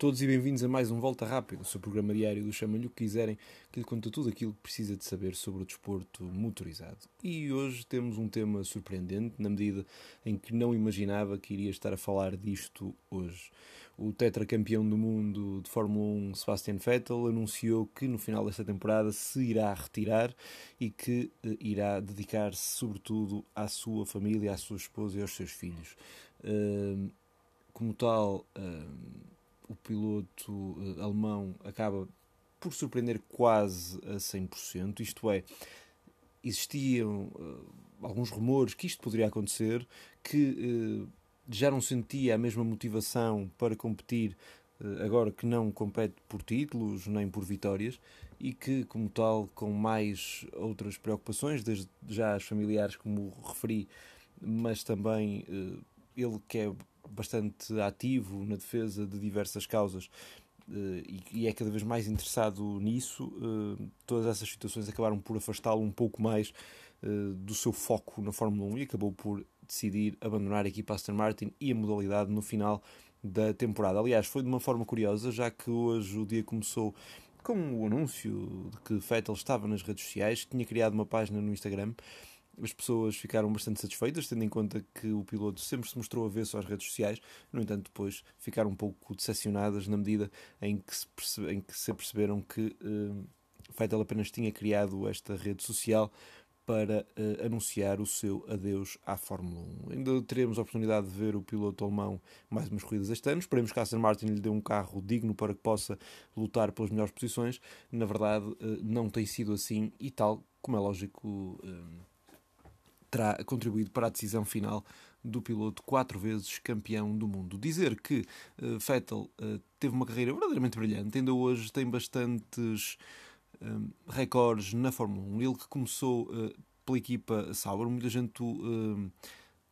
Todos e bem-vindos a mais um Volta Rápido, o seu programa diário do Chama-lhe o que quiserem, que lhe conta tudo aquilo que precisa de saber sobre o desporto motorizado. E hoje temos um tema surpreendente, na medida em que não imaginava que iria estar a falar disto hoje. O tetracampeão do mundo de Fórmula 1, Sebastian Vettel, anunciou que no final desta temporada se irá retirar e que eh, irá dedicar-se sobretudo à sua família, à sua esposa e aos seus filhos. Uh, como tal, uh, o piloto uh, alemão acaba por surpreender quase a 100%, isto é, existiam uh, alguns rumores que isto poderia acontecer, que uh, já não sentia a mesma motivação para competir agora que não compete por títulos nem por vitórias e que, como tal, com mais outras preocupações, desde já as familiares, como referi, mas também ele que é bastante ativo na defesa de diversas causas uh, e, é cada vez mais interessado nisso, uh, todas essas situações acabaram por afastá-lo um pouco mais uh, do seu foco na Fórmula 1 e acabou por decidir abandonar a equipa Aston Martin e a modalidade no final da temporada. Aliás, foi de uma forma curiosa, já que hoje o dia começou com o anúncio de que Vettel estava nas redes sociais, tinha criado uma página no Instagram as pessoas ficaram bastante satisfeitas, tendo em conta que o piloto sempre se mostrou avesso às redes sociais, no entanto, depois ficaram um pouco decepcionadas na medida em que se, percebe, em que se perceberam que uh, Vettel apenas tinha criado esta rede social para uh, anunciar o seu adeus à Fórmula 1. Ainda teremos a oportunidade de ver o piloto alemão mais umas corridas este ano. Esperemos que a Aston Martin lhe dê um carro digno para que possa lutar pelas melhores posições. Na verdade, uh, não tem sido assim e tal, como é lógico. Uh, terá contribuído para a decisão final do piloto quatro vezes campeão do mundo. Dizer que uh, Vettel uh, teve uma carreira verdadeiramente brilhante, ainda hoje tem bastantes uh, recordes na Fórmula 1. Ele que começou pela equipa Sauber, muita gente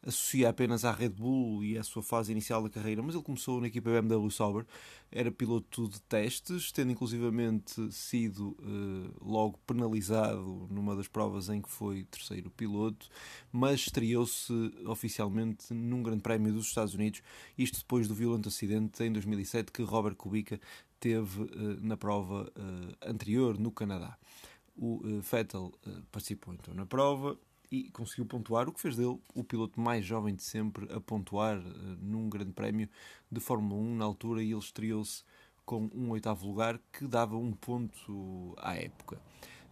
associa apenas à Red Bull e à sua fase inicial da carreira, mas ele começou na equipa BMW Sauber, era piloto de testes, tendo inclusivamente sido uh, logo penalizado numa das provas em que foi terceiro piloto, mas estreou-se oficialmente num Grande Prémio dos Estados Unidos, isto depois do violento acidente em 2007 que Robert Kubica teve uh, na prova uh, anterior no Canadá. O Vettel participou então na prova, e conseguiu pontuar, o que fez dele o piloto mais jovem de sempre a pontuar uh, num grande prémio de Fórmula 1 na altura ele estreou-se com um oitavo lugar que dava um ponto à época.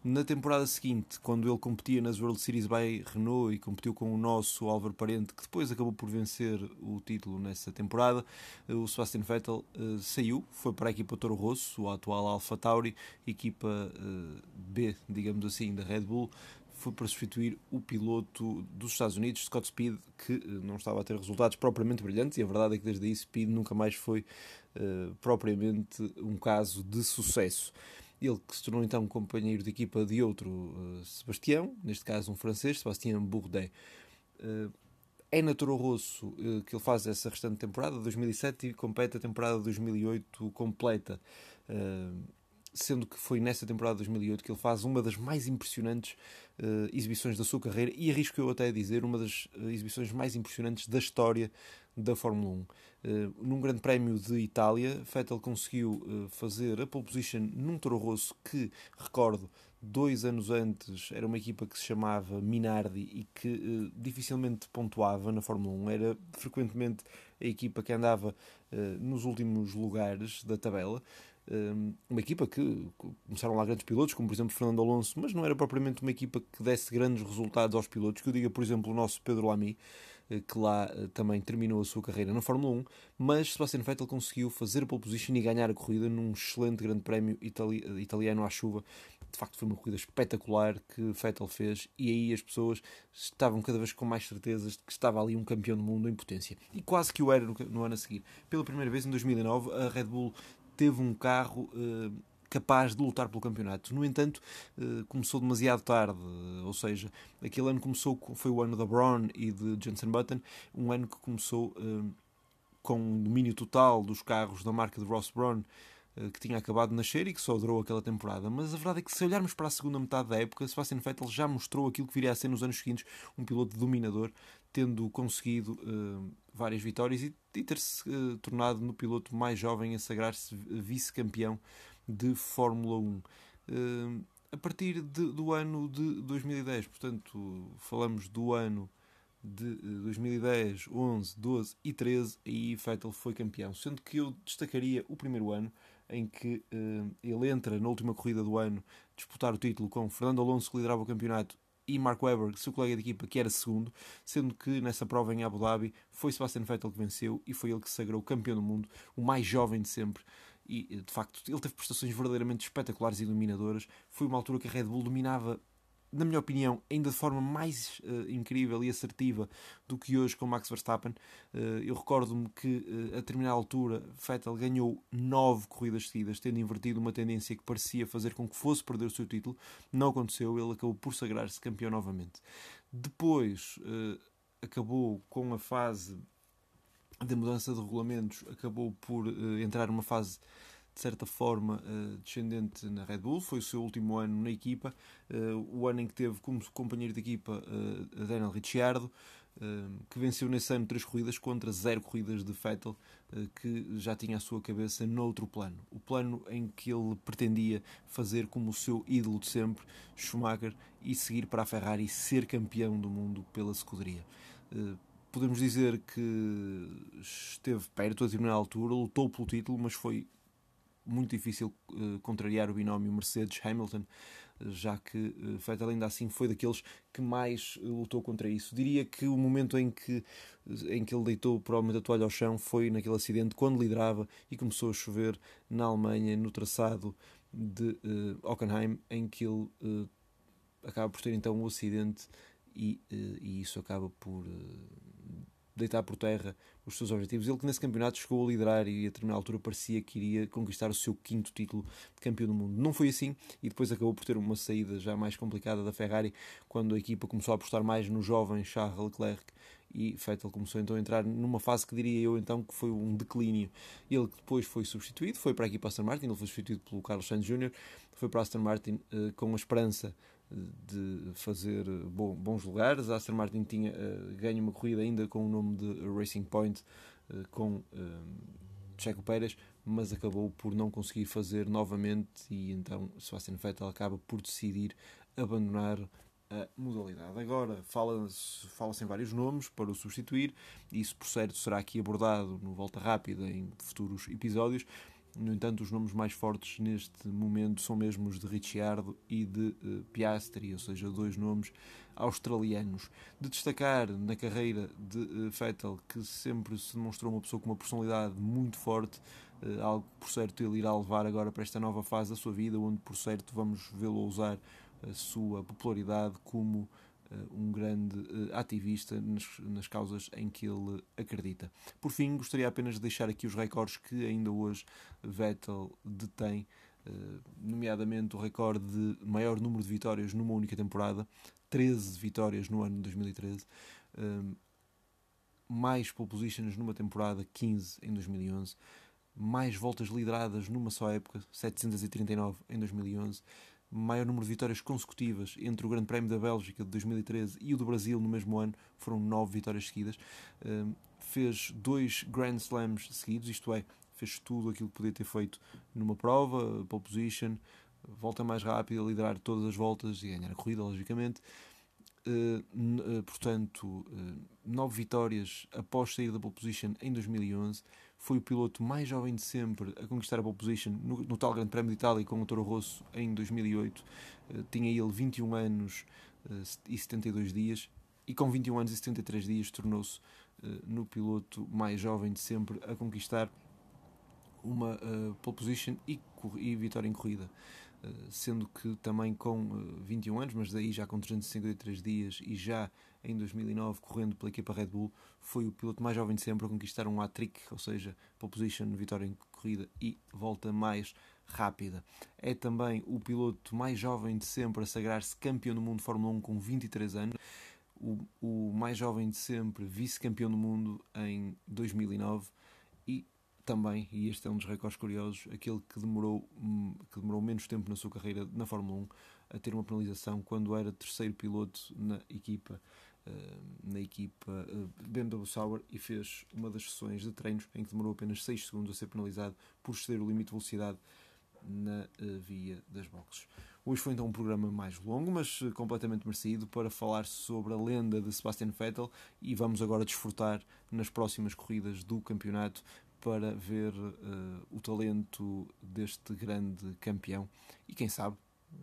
Na temporada seguinte, quando ele competia nas World Series by Renault e competiu com o nosso Álvaro Parente, que depois acabou por vencer o título nessa temporada, eh, o Sebastian Vettel uh, saiu, foi para a equipa Toro Rosso, o atual Alpha Tauri, equipa uh, B, digamos assim, da Red Bull, foi para substituir o piloto dos Estados Unidos, Scott Speed, que eh, não estava a ter resultados propriamente brilhantes, e a verdade é que desde aí Speed nunca mais foi uh, propriamente um caso de sucesso. Ele que se tornou então companheiro de equipa de outro uh, Sebastião, neste caso um francês, Sebastião Bourdet. Uh, é na Toro Rosso que ele faz essa restante temporada, 2007, e compete a temporada 2008 completa sendo que foi nessa temporada de 2008 que ele faz uma das mais impressionantes uh, exibições da sua carreira e arrisco eu até a dizer uma das uh, exibições mais impressionantes da história da Fórmula 1. Uh, eh, num grande prémio de Itália, Vettel conseguiu fazer a pole position num Toro Rosso que, recordo, dois anos antes era uma equipa que se chamava Minardi e que dificilmente pontuava na Fórmula 1. Era frequentemente a equipa que andava nos últimos lugares da tabela uma equipa que começaram lá grandes pilotos, como por exemplo Fernando Alonso, mas não era propriamente uma equipa que desse grandes resultados aos pilotos. Que eu diga, por exemplo, o nosso Pedro Lamy, eh, que lá eh, também terminou a sua carreira na Fórmula 1, mas Sebastian Vettel conseguiu fazer a pole position e ganhar a corrida num excelente grande prémio itali italiano à chuva. De facto, foi uma corrida espetacular que Vettel fez, e aí as pessoas estavam cada vez com mais certezas de que estava ali um campeão do mundo em potência. E quase que o era no, no ano a seguir. Pela primeira vez, em 2009, a Red Bull teve um carro uh, capaz de lutar pelo campeonato. No entanto, uh, começou demasiado tarde, ou seja, aquele ano começou foi o ano da Braun e de Jensen Button, um ano que começou uh, com um domínio total dos carros da marca de Ross Braun que tinha acabado de nascer e que só durou aquela temporada. Mas a verdade é que se olharmos para a segunda metade da época, Sebastian Vettel já mostrou aquilo que viria a ser nos anos seguintes um piloto dominador, tendo conseguido uh, várias vitórias e, e ter-se tornado no piloto mais jovem a sagrar-se vice-campeão de Fórmula 1 a partir de, do ano de 2010. Portanto, falamos do ano de 2010, 11, 12 e 13, aí Vettel foi campeão. Sendo que eu destacaria o primeiro ano, em que uh, ele entra na última corrida do ano disputar o título com Fernando Alonso, que liderava o campeonato, e Mark Webber, seu colega de equipa, que era segundo, sendo que nessa prova em Abu Dhabi foi Sebastian Vettel que venceu e foi ele que se sagrou campeão do mundo, o mais jovem de sempre e de facto ele teve prestações verdadeiramente espetaculares e dominadoras. Foi uma altura que a Red Bull dominava, na minha opinião, ainda de forma mais uh, incrível e assertiva do que hoje com Max Verstappen. Uh, eu recordo-me que uh, a determinada altura Vettel ganhou nove corridas seguidas, tendo invertido uma tendência que parecia fazer com que fosse perder o seu título. Não aconteceu, ele acabou por sagrar-se campeão novamente. Depois acabou com a fase da mudança de regulamentos acabou por entrar numa fase de certa forma uh, descendente na Red Bull, foi o seu último ano na equipa, uh, o ano em que teve como companheiro de equipa Daniel Ricciardo, que venceu nesse ano três corridas contra zero corridas de Vettel, que já tinha a sua cabeça noutro plano. O plano em que ele pretendia fazer como o seu ídolo de sempre, Schumacher, e seguir para a Ferrari e ser campeão do mundo pela escuderia podemos dizer que esteve perto a determinada altura, lutou pelo título, mas foi muito difícil uh, contrariar o binómio Mercedes-Hamilton, já que uh, Vettel ainda assim foi daqueles que mais lutou contra isso. Diria que o momento em que, em que ele deitou provavelmente a toalha ao chão foi naquele acidente, quando liderava e começou a chover na Alemanha, no traçado de uh, Hockenheim, em que ele acaba por ter então um acidente e, e isso acaba por deitar por terra os seus objetivos. Ele que nesse campeonato chegou a liderar e a determinada altura parecia que iria conquistar o seu quinto título de campeão do mundo. Não foi assim e depois acabou por ter uma saída já mais complicada da Ferrari quando a equipa começou a apostar mais no jovem Charles Leclerc e Vettel começou então a entrar numa fase que diria eu então que foi um declínio. Ele depois foi substituído, foi para a equipa Aston Martin, ele foi substituído pelo Carlos Sainz Jr., foi para a Aston Martin uh, com a esperança de fazer bons lugares. A Aston Martin tinha uh, ganho uma corrida ainda com o nome de Racing Point uh, com uh, Checo Pérez, mas acabou por não conseguir fazer novamente e então Sebastian Vettel acaba por decidir abandonar a modalidade. Agora fala-se fala em vários nomes para o substituir, isso por certo será aqui abordado no Volta Rápida em futuros episódios. No entanto, os nomes mais fortes neste momento são mesmo os de Ricciardo e de uh, Piastri, ou seja, dois nomes australianos. De destacar na carreira de uh, Vettel, que sempre se demonstrou uma pessoa com uma personalidade muito forte, uh, algo por certo ele irá levar agora para esta nova fase da sua vida, onde por certo vamos vê-lo usar a sua popularidade como eh, um grande uh, ativista nas, nas, causas em que ele acredita. Por fim, gostaria apenas de deixar aqui os recordes que ainda hoje Vettel detém, uh, nomeadamente o recorde de maior número de vitórias numa única temporada, 13 vitórias no ano de 2013, uh, mais pole positions numa temporada, 15 em 2011, mais voltas lideradas numa só época, 739 em 2011 maior número de vitórias consecutivas entre o Grande Prémio da Bélgica de 2013 e o do Brasil no mesmo ano, foram nove vitórias seguidas. fez dois Grand Slams seguidos, isto é, fez tudo aquilo que podia ter feito numa prova, pole position, volta mais rápida, liderar todas as voltas e ganhar a corrida, logicamente. Uh, uh, portanto, uh, nove vitórias após sair da pole position em 2011 foi o piloto mais jovem de sempre a conquistar a pole position no, no tal Grande Prémio de Itália com o Toro Rosso em 2008. Uh, tinha ele 21 anos uh, e 72 dias e com 21 anos e 73 dias tornou-se uh, no piloto mais jovem de sempre a conquistar uma pole position e, e vitória em corrida. Sendo que também com 21 anos, mas daí já com 353 dias e já em 2009, correndo pela equipa Red Bull, foi o piloto mais jovem de sempre a conquistar um hat-trick, ou seja, pole position, vitória em corrida e volta mais rápida. É também o piloto mais jovem de sempre a sagrar-se campeão do mundo de Fórmula 1 com 23 anos, o, o mais jovem de sempre vice-campeão do mundo em 2009 e também, e este é um dos recordes curiosos, aquele que demorou, hum, que demorou menos tempo na sua carreira na Fórmula 1 a ter uma penalização quando era terceiro piloto na equipa eh, na equipa uh, BMW Sauber e fez uma das sessões de treinos em que demorou apenas 6 segundos a ser penalizado por exceder o limite de velocidade na via das boxes. Hoje foi então um programa mais longo, mas completamente merecido para falar sobre a lenda de Sebastian Vettel e vamos agora desfrutar nas próximas corridas do campeonato para ver o talento deste grande campeão e quem sabe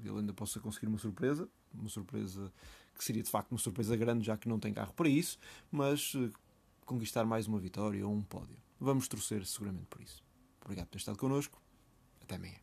ele ainda possa conseguir uma surpresa, uma surpresa que seria de facto uma surpresa grande, já que não tem carro para isso, mas uh, conquistar mais uma vitória ou um pódio. Vamos torcer seguramente por isso. Obrigado por ter estado connosco. Até amanhã.